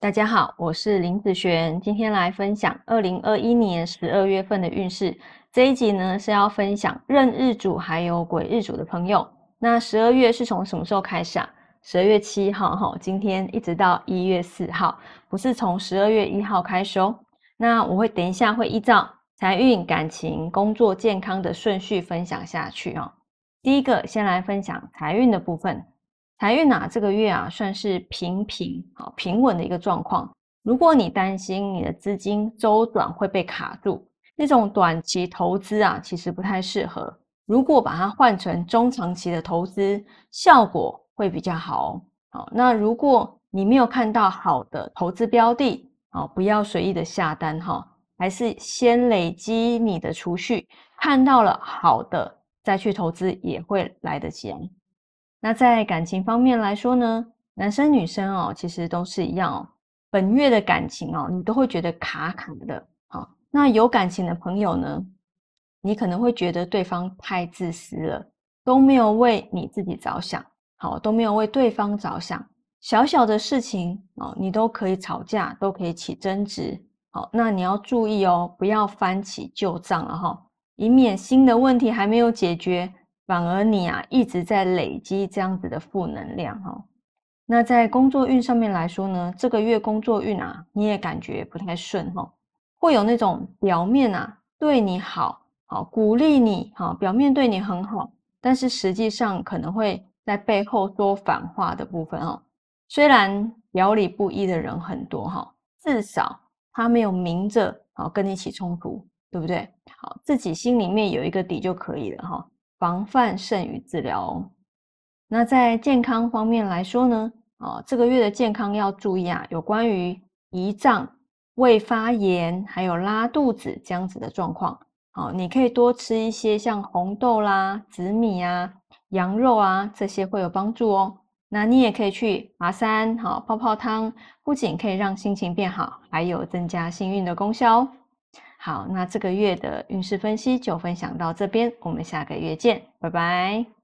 大家好，我是林子璇，今天来分享二零二一年十二月份的运势。这一集呢是要分享壬日主还有癸日主的朋友。那十二月是从什么时候开始啊？十二月七号哈，今天一直到一月四号，不是从十二月一号开始哦。那我会等一下会依照财运、感情、工作、健康的顺序分享下去哦。第一个，先来分享财运的部分。财运啊，这个月啊，算是平平啊平稳的一个状况。如果你担心你的资金周转会被卡住，那种短期投资啊，其实不太适合。如果把它换成中长期的投资，效果会比较好。好，那如果你没有看到好的投资标的，啊，不要随意的下单哈，还是先累积你的储蓄，看到了好的再去投资也会来得及。那在感情方面来说呢，男生女生哦，其实都是一样哦。本月的感情哦，你都会觉得卡卡的。好，那有感情的朋友呢，你可能会觉得对方太自私了，都没有为你自己着想，好，都没有为对方着想。小小的事情哦，你都可以吵架，都可以起争执。好，那你要注意哦，不要翻起旧账了哈，以免新的问题还没有解决。反而你啊一直在累积这样子的负能量哈。那在工作运上面来说呢，这个月工作运啊你也感觉不太顺哈，会有那种表面啊对你好好鼓励你哈，表面对你很好，但是实际上可能会在背后说反话的部分哈。虽然表里不一的人很多哈，至少他没有明着好跟你起冲突，对不对？好，自己心里面有一个底就可以了哈。防范胜于治疗。那在健康方面来说呢，啊，这个月的健康要注意啊，有关于胰脏、胃发炎，还有拉肚子这样子的状况。好，你可以多吃一些像红豆啦、紫米啊、羊肉啊这些会有帮助哦。那你也可以去爬山，好泡泡汤，不仅可以让心情变好，还有增加幸运的功效哦。好，那这个月的运势分析就分享到这边，我们下个月见，拜拜。